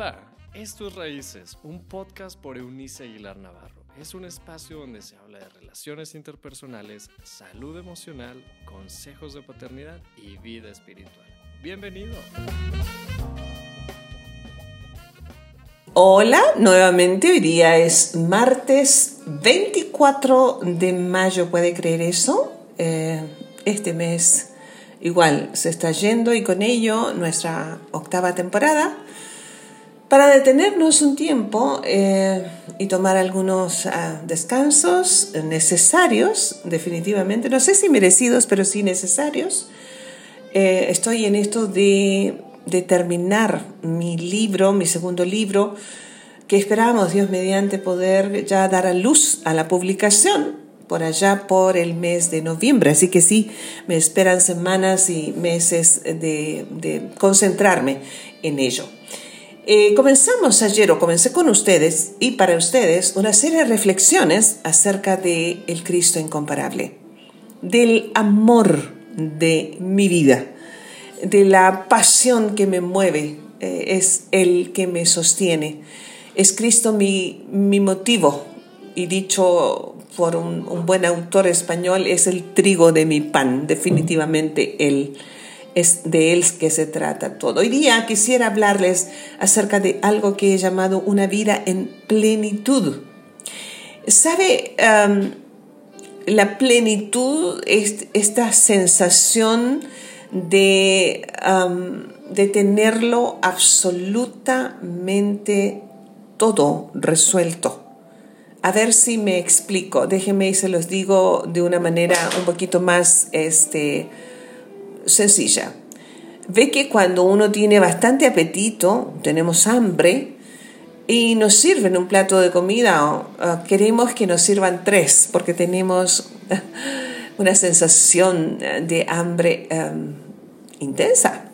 Hola, esto es Raíces, un podcast por Eunice Aguilar Navarro. Es un espacio donde se habla de relaciones interpersonales, salud emocional, consejos de paternidad y vida espiritual. Bienvenido. Hola, nuevamente hoy día es martes 24 de mayo, ¿puede creer eso? Eh, este mes igual se está yendo y con ello nuestra octava temporada para detenernos un tiempo eh, y tomar algunos ah, descansos necesarios, definitivamente, no sé si merecidos, pero sí necesarios. Eh, estoy en esto de, terminar mi libro, mi segundo libro, que esperamos, Dios mediante, poder ya dar a luz a la publicación por allá por el mes de noviembre. Así que sí, me esperan semanas y meses de concentrarme en ello. Eh, comenzamos ayer, o comencé con ustedes y para ustedes, una serie de reflexiones acerca de el Cristo incomparable, del amor de mi vida, de la pasión que me mueve, eh, es el que me sostiene. Es Cristo mi, mi motivo, y dicho por un, buen autor español, es el trigo de mi pan, definitivamente Él es de él que se trata todo. Hoy día quisiera hablarles acerca de algo que he llamado una vida en plenitud. ¿Sabe? la plenitud es esta sensación de, de tenerlo absolutamente todo resuelto. A ver si me explico. Déjenme y se los digo de una manera un poquito más este, sencilla. Ve que cuando uno tiene bastante apetito, tenemos hambre, y nos sirven un plato de comida, queremos que nos sirvan tres, porque tenemos una sensación de hambre em, intensa.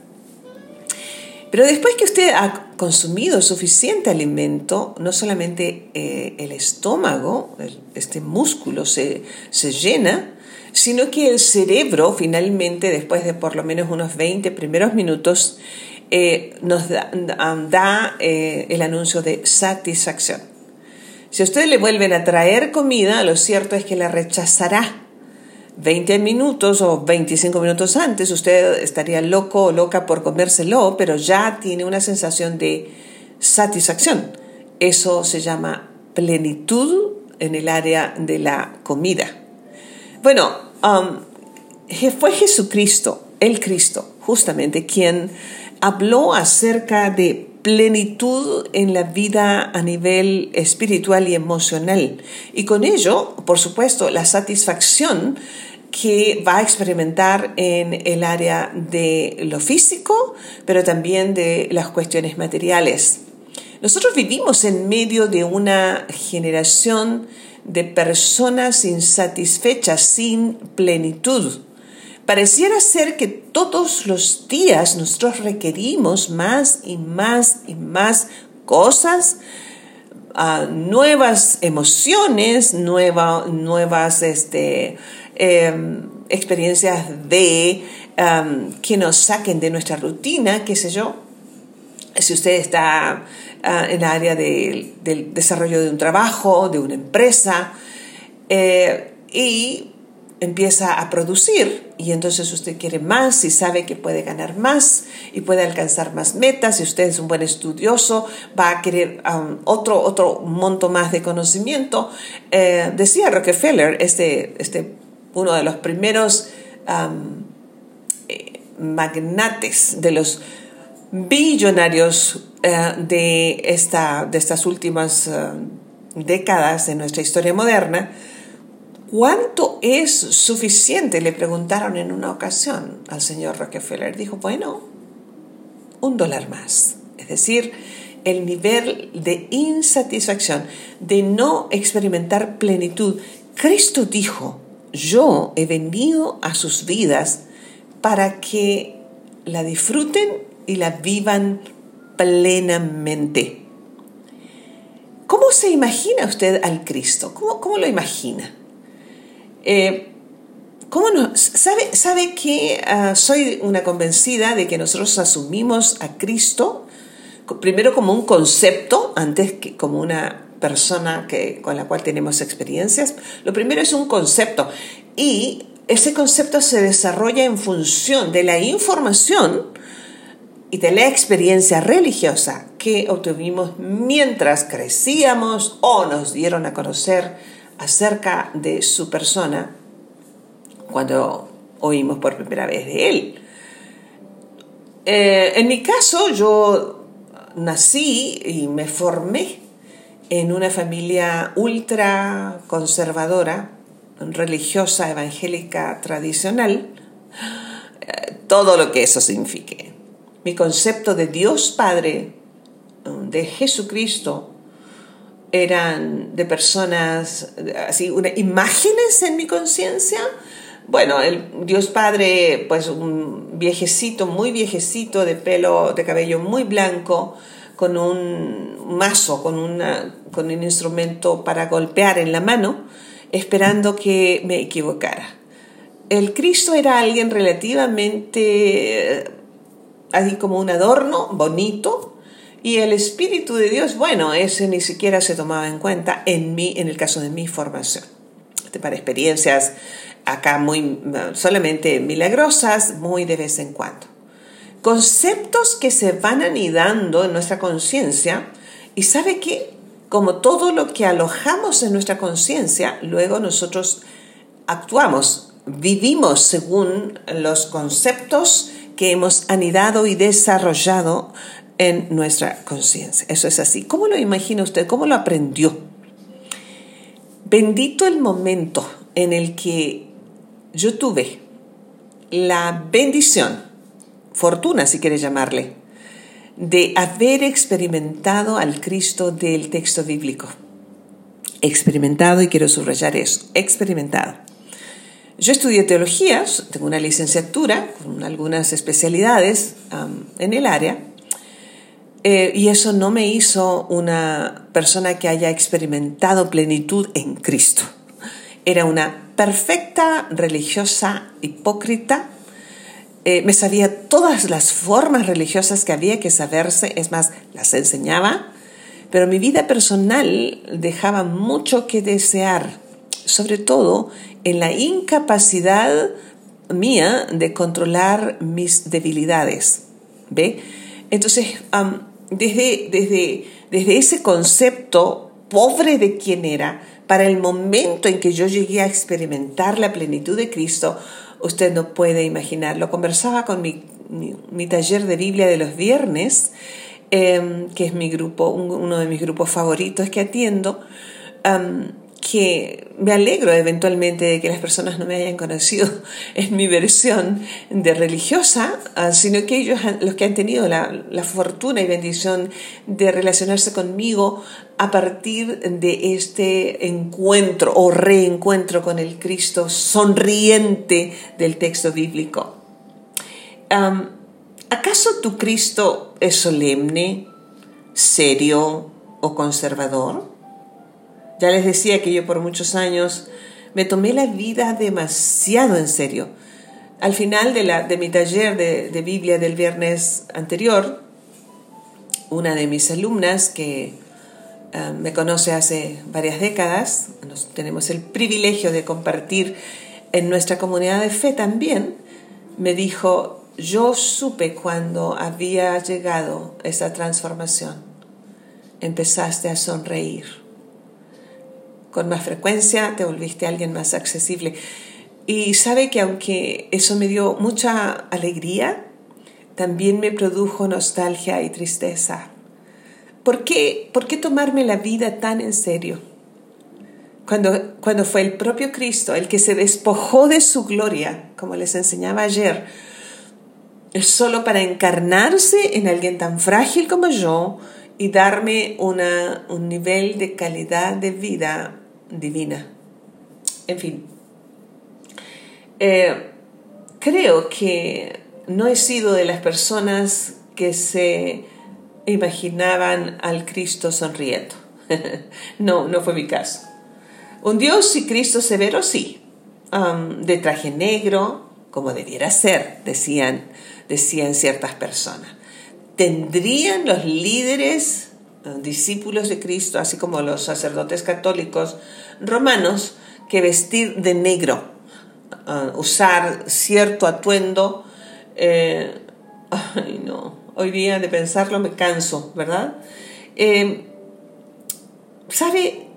Pero después que usted ha consumido suficiente alimento, no solamente eh, el estómago, este músculo se, se llena, sino que el cerebro finalmente, después de por lo menos unos 20 primeros minutos, eh, nos da, eh, el anuncio de satisfacción. Si a usted le vuelven a traer comida, lo cierto es que la rechazará. 20 minutos o 25 minutos antes, usted estaría loco o loca por comérselo, pero ya tiene una sensación de satisfacción. Eso se llama plenitud en el área de la comida. Bueno, Um, fue Jesucristo, el Cristo, justamente quien habló acerca de plenitud en la vida a nivel espiritual y emocional. Y con ello, por supuesto, la satisfacción que va a experimentar en el área de lo físico, pero también de las cuestiones materiales. Nosotros vivimos en medio de una generación de personas insatisfechas, sin plenitud. Pareciera ser que todos los días nosotros requerimos más y más y más cosas, ah, nuevas emociones, nuevas este, em, experiencias de que nos saquen de nuestra rutina, qué sé yo. Si usted está Ah, en el área del desarrollo de un trabajo, de una empresa, eh, y empieza a producir y entonces usted quiere más y sabe que puede ganar más y puede alcanzar más metas y usted es un buen estudioso, va a querer um, otro, otro monto más de conocimiento. Eh, decía Rockefeller, este, este, uno de los primeros um, eh, magnates de los billonarios eh, de, esta, de estas últimas eh, décadas de nuestra historia moderna, ¿cuánto es suficiente? Le preguntaron en una ocasión al señor Rockefeller. Dijo, bueno, un dólar más. Es decir, el nivel de insatisfacción, de no experimentar plenitud. Cristo dijo, yo he venido a sus vidas para que la disfruten y la vivan plenamente. ¿Cómo se imagina usted al Cristo? ¿Cómo, lo imagina? Eh, ¿cómo no? ¿Sabe, sabe que ah, soy una convencida de que nosotros asumimos a Cristo primero como un concepto, antes que como una persona que, con la cual tenemos experiencias. Lo primero es un concepto y ese concepto se desarrolla en función de la información y de la experiencia religiosa que obtuvimos mientras crecíamos o nos dieron a conocer acerca de su persona cuando oímos por primera vez de él. Eh, en mi caso, yo nací y me formé en una familia ultra conservadora, religiosa, evangélica, tradicional, eh, todo lo que eso signifique. Mi concepto de Dios Padre, de Jesucristo, eran de personas, así, imágenes en mi conciencia. Bueno, el Dios Padre, pues un viejecito, muy viejecito, de pelo, de cabello muy blanco, con un mazo, con, una, con un instrumento para golpear en la mano, esperando que me equivocara. El Cristo era alguien relativamente, así como un adorno, bonito, y el Espíritu de Dios, bueno, ese ni siquiera se tomaba en cuenta en mí, en el caso de mi formación. Este, para experiencias acá muy solamente milagrosas, muy de vez en cuando conceptos que se van anidando en nuestra conciencia y sabe que como todo lo que alojamos en nuestra conciencia, luego nosotros actuamos, vivimos según los conceptos que hemos anidado y desarrollado en nuestra conciencia. Eso es así. ¿Cómo lo imagina usted? ¿Cómo lo aprendió? Bendito el momento en el que yo tuve la bendición fortuna, si quiere llamarle, de haber experimentado al Cristo del texto bíblico. Experimentado, y quiero subrayar eso, experimentado. Yo estudié teología, tengo una licenciatura con algunas especialidades en el área, eh, y eso no me hizo una persona que haya experimentado plenitud en Cristo. Era una perfecta religiosa hipócrita eh, me sabía todas las formas religiosas que había que saberse, es más, las enseñaba, pero mi vida personal dejaba mucho que desear, sobre todo en la incapacidad mía de controlar mis debilidades. ¿Ve? Entonces, desde, desde, desde ese concepto pobre de quién era, para el momento en que yo llegué a experimentar la plenitud de Cristo, usted no puede imaginarlo. Conversaba con mi, mi, taller de Biblia de los viernes, em, que es mi grupo, uno de mis grupos favoritos que atiendo, que me alegro eventualmente de que las personas no me hayan conocido en mi versión de religiosa, ah, sino que ellos, los que han tenido la, la fortuna y bendición de relacionarse conmigo a partir de este encuentro o reencuentro con el Cristo sonriente del texto bíblico. ¿Acaso tu Cristo es solemne, serio o conservador? Ya les decía que yo por muchos años me tomé la vida demasiado en serio. Al final de, la, de mi taller de, de Biblia del viernes anterior, una de mis alumnas que eh, me conoce hace varias décadas, nos, tenemos el privilegio de compartir en nuestra comunidad de fe también, me dijo, yo supe cuando había llegado esa transformación, empezaste a sonreír con más frecuencia, te volviste alguien más accesible. Y sabe que aunque eso me dio mucha alegría, también me produjo nostalgia y tristeza. ¿Por qué, ¿Por qué tomarme la vida tan en serio? Cuando, cuando fue el propio Cristo el que se despojó de su gloria, como les enseñaba ayer, solo para encarnarse en alguien tan frágil como yo y darme una, un nivel de calidad de vida divina. En fin, eh, creo que no he sido de las personas que se imaginaban al Cristo sonriendo. no, no fue mi caso. Un Dios y Cristo severo, sí. de traje negro, como debiera ser, decían, decían ciertas personas. ¿tendrían los líderes, los discípulos de Cristo, así como los sacerdotes católicos romanos, que vestir de negro, uh, usar cierto atuendo? Eh, ay, no, hoy día de pensarlo me canso, ¿verdad? Eh, ¿Sabe?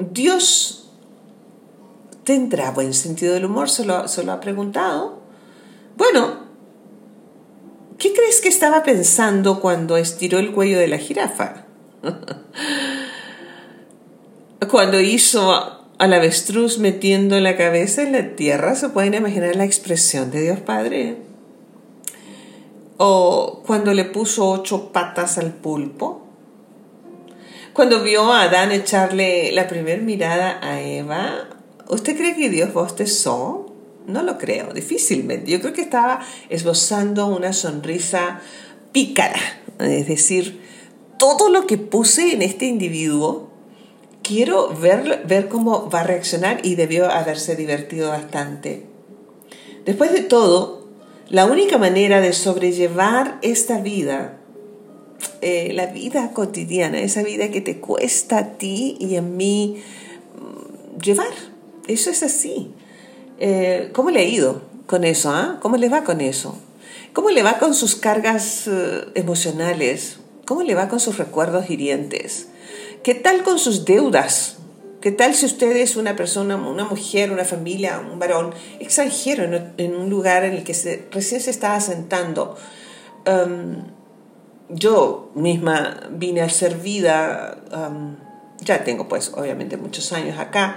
Dios tendrá buen sentido del humor, se lo, se lo ha preguntado. Bueno, ¿qué crees que estaba pensando cuando estiró el cuello de la jirafa? cuando hizo al avestruz metiendo la cabeza en la tierra, se pueden imaginar la expresión de Dios Padre. O cuando le puso ocho patas al pulpo. Cuando vio a Adán echarle la primera mirada a Eva, ¿usted cree que Dios bostezó? No lo creo, difícilmente. Yo creo que estaba esbozando una sonrisa pícara, es decir, todo lo que puse en este individuo, quiero ver, ver cómo va a reaccionar y debió haberse divertido bastante. Después de todo, la única manera de sobrellevar esta vida, eh, la vida cotidiana, esa vida que te cuesta a ti y a mí mm, llevar, eso es así. Eh, ¿Cómo le ha ido con eso? Ah? ¿Cómo le va con eso? ¿Cómo le va con sus cargas eh, emocionales? ¿Cómo le va con sus recuerdos hirientes? ¿Qué tal con sus deudas? ¿Qué tal si usted es una persona, una mujer, una familia, un varón extranjero en, un lugar en el que se, recién se está asentando? Um, yo misma vine a ser vida, um, ya tengo pues obviamente muchos años acá,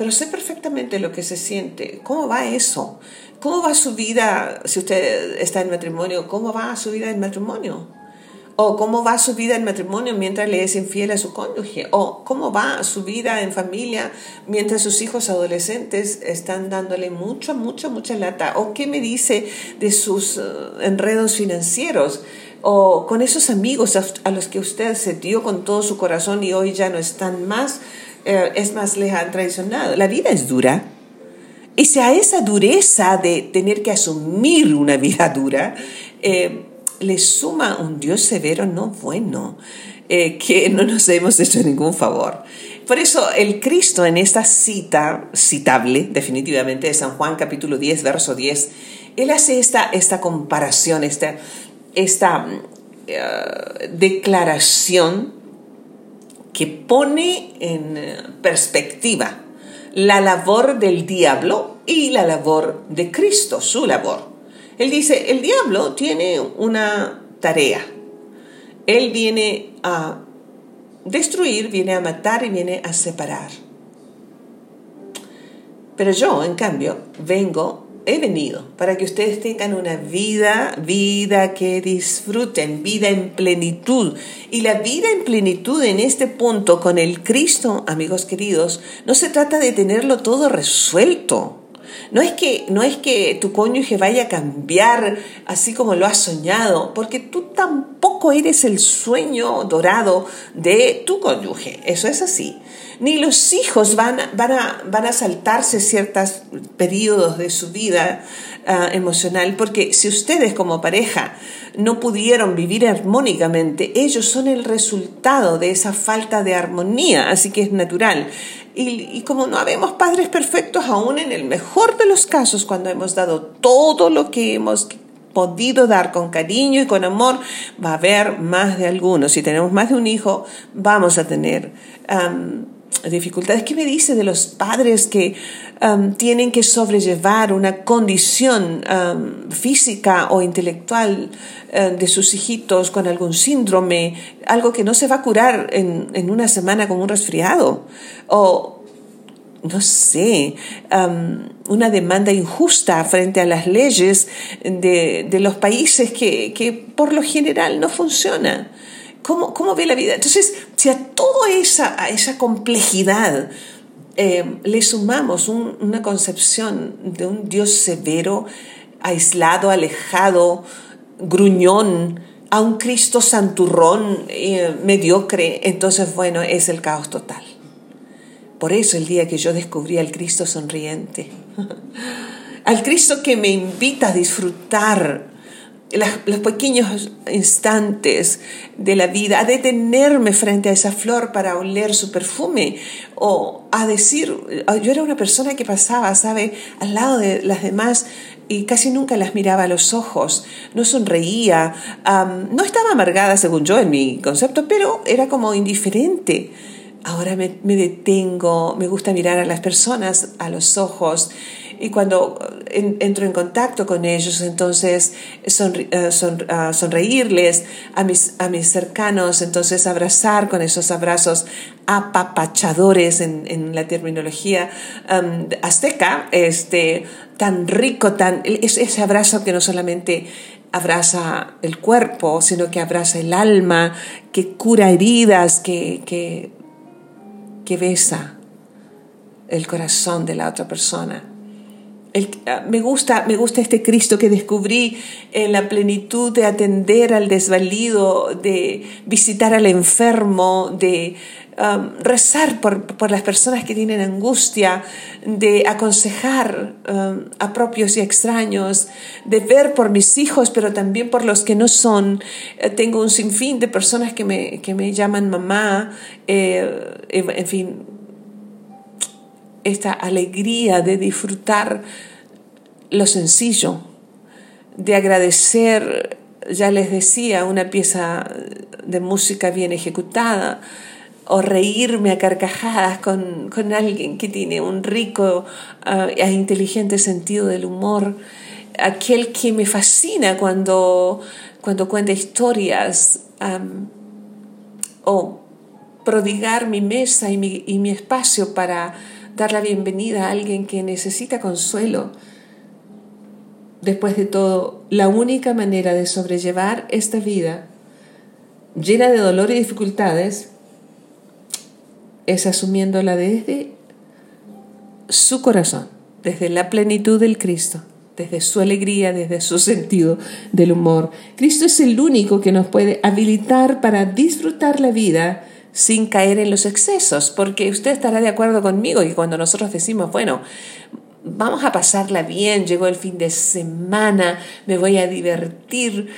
pero sé perfectamente lo que se siente. ¿Cómo va eso? ¿Cómo va su vida si usted está en matrimonio? ¿Cómo va su vida en matrimonio? ¿O cómo va su vida en matrimonio mientras le es infiel a su cónyuge? ¿O cómo va su vida en familia mientras sus hijos adolescentes están dándole mucha, mucha, mucha lata? ¿O qué me dice de sus eh, enredos financieros? ¿O con esos amigos a los que usted se dio con todo su corazón y hoy ya no están más? Eh, es más, les han traicionado. La vida es dura. Y si a esa dureza de tener que asumir una vida dura, eh, le suma un Dios severo no bueno, eh, que no nos hemos hecho ningún favor. Por eso el Cristo en esta cita, citable definitivamente, de San Juan capítulo 10, verso 10, él hace esta, esta comparación, esta, esta declaración que pone en eh, perspectiva la labor del diablo y la labor de Cristo, su labor. Él dice, el diablo tiene una tarea. Él viene a destruir, viene a matar y viene a separar. Pero yo, en cambio, vengo he venido para que ustedes tengan una vida, vida que disfruten, vida en plenitud. Y la vida en plenitud en este punto con el Cristo, amigos queridos, no se trata de tenerlo todo resuelto. No es que no es que tu cónyuge vaya a cambiar así como lo has soñado, porque tú tampoco eres el sueño dorado de tu cónyuge. Eso es así ni los hijos van, van, a, van a saltarse ciertos periodos de su vida ah, emocional, porque si ustedes como pareja no pudieron vivir armónicamente, ellos son el resultado de esa falta de armonía, así que es natural. Y, y, como no habemos padres perfectos, aún en el mejor de los casos, cuando hemos dado todo lo que hemos podido dar con cariño y con amor, va a haber más de algunos. Si tenemos más de un hijo, vamos a tener dificultades. ¿Qué me dice de los padres que um, tienen que sobrellevar una condición um, física o intelectual uh, de sus hijitos con algún síndrome, algo que no se va a curar en, en una semana con un resfriado? O no sé, um, una demanda injusta frente a las leyes de, de los países que, que, por lo general no funcionan. ¿Cómo, ¿Cómo, ve la vida? Entonces, si a toda esa, esa complejidad eh, le sumamos una concepción de un Dios severo, aislado, alejado, gruñón, a un Cristo santurrón, eh, mediocre, entonces, bueno, es el caos total. Por eso el día que yo descubrí al Cristo sonriente, al Cristo que me invita a disfrutar los pequeños instantes de la vida, a detenerme frente a esa flor para oler su perfume o a decir, yo era una persona que pasaba, ¿sabe?, al lado de las demás y casi nunca las miraba a los ojos, no sonreía, no estaba amargada según yo en mi concepto, pero era como indiferente. Ahora me, detengo, me gusta mirar a las personas a los ojos y cuando entro en contacto con ellos, entonces eh, ah, sonreírles a mis, a mis cercanos, entonces abrazar con esos abrazos apapachadores en, la terminología azteca, este, tan rico, tan, ese abrazo que no solamente abraza el cuerpo, sino que abraza el alma, que cura heridas, que, que, que besa el corazón de la otra persona. Ah, me, gusta, me gusta este Cristo que descubrí en la plenitud de atender al desvalido, de visitar al enfermo, de um, rezar por, las personas que tienen angustia, de aconsejar um, a propios y extraños, de ver por mis hijos, pero también por los que no son. Eh, tengo un sinfín de personas que me, que me llaman mamá, eh, en fin, esta alegría de disfrutar lo sencillo, de agradecer, ya les decía, una pieza de música bien ejecutada, o reírme a carcajadas con, alguien que tiene un rico ah, e inteligente sentido del humor, aquel que me fascina cuando, cuando cuenta historias, o prodigar mi mesa y mi, y mi espacio para dar la bienvenida a alguien que necesita consuelo. Después de todo, la única manera de sobrellevar esta vida llena de dolor y dificultades es asumiéndola desde su corazón, desde la plenitud del Cristo, desde su alegría, desde su sentido del humor. Cristo es el único que nos puede habilitar para disfrutar la vida sin caer en los excesos, porque usted estará de acuerdo conmigo y cuando nosotros decimos, bueno, vamos a pasarla bien, llegó el fin de semana, me voy a divertir,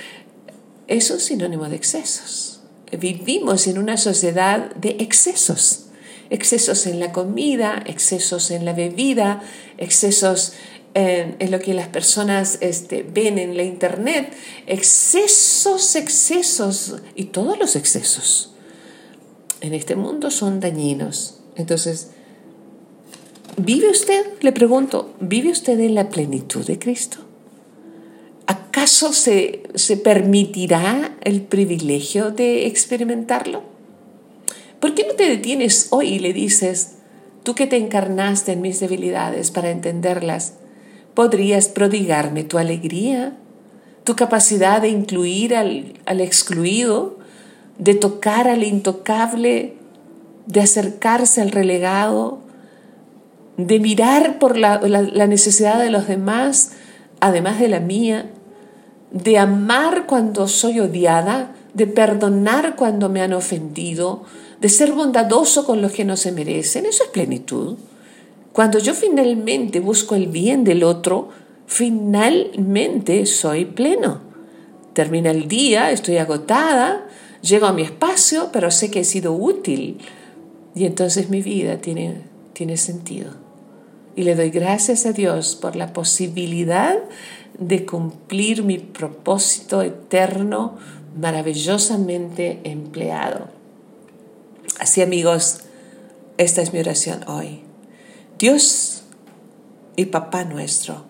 es sinónimo de excesos. Vivimos en una sociedad de excesos, excesos en la comida, excesos en la bebida, excesos en, lo que las personas este, ven en la internet, excesos, excesos y todos los excesos en este mundo son dañinos. Entonces, ¿vive usted, le pregunto, ¿vive usted en la plenitud de Cristo? ¿Acaso se, se permitirá el privilegio de experimentarlo? ¿Por qué no te detienes hoy y le dices, tú que te encarnaste en mis debilidades para entenderlas, podrías prodigarme tu alegría, tu capacidad de incluir al, al excluido, de tocar al intocable, de acercarse al relegado, de mirar por la, necesidad de los demás, además de la mía, de amar cuando soy odiada, de perdonar cuando me han ofendido, de ser bondadoso con los que no se merecen. Eso es plenitud. Cuando yo finalmente busco el bien del otro, finalmente soy pleno. Termina el día, estoy agotada, Llego a mi espacio, pero sé que he sido útil y entonces mi vida tiene, tiene sentido. Y le doy gracias a Dios por la posibilidad de cumplir mi propósito eterno maravillosamente empleado. Así amigos, esta es mi oración hoy. Dios y Papá nuestro,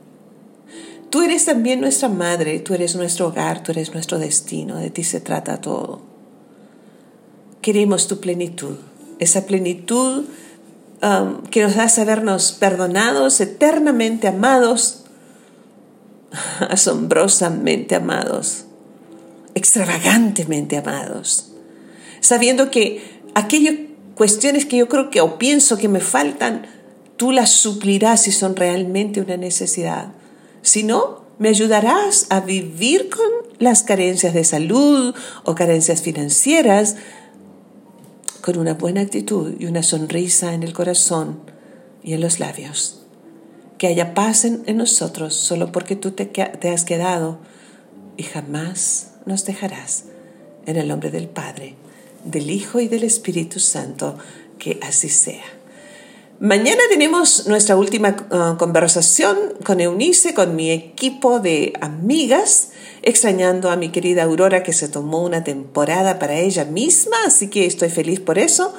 tú eres también nuestra madre, tú eres nuestro hogar, tú eres nuestro destino, de ti se trata todo queremos tu plenitud, esa plenitud um, que nos da sabernos perdonados, eternamente amados, asombrosamente amados, extravagantemente amados, sabiendo que aquellas cuestiones que yo creo que o pienso que me faltan, tú las suplirás si son realmente una necesidad. Si no, me ayudarás a vivir con las carencias de salud o carencias financieras, con una buena actitud y una sonrisa en el corazón y en los labios. Que haya paz en, nosotros solo porque tú te, has quedado y jamás nos dejarás. En el nombre del Padre, del Hijo y del Espíritu Santo, que así sea. Mañana tenemos nuestra última uh, conversación con Eunice, con mi equipo de amigas, extrañando a mi querida Aurora que se tomó una temporada para ella misma, así que estoy feliz por eso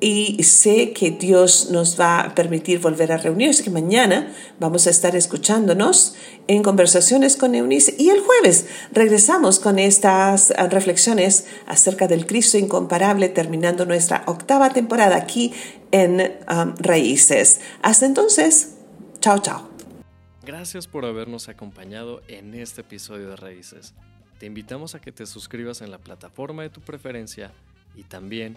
y sé que Dios nos va a permitir volver a reunirnos, que mañana vamos a estar escuchándonos en conversaciones con Eunice y el jueves regresamos con estas reflexiones acerca del Cristo incomparable terminando nuestra octava temporada aquí en um, Raíces. Hasta entonces, chao, chao. Gracias por habernos acompañado en este episodio de Raíces. Te invitamos a que te suscribas en la plataforma de tu preferencia y también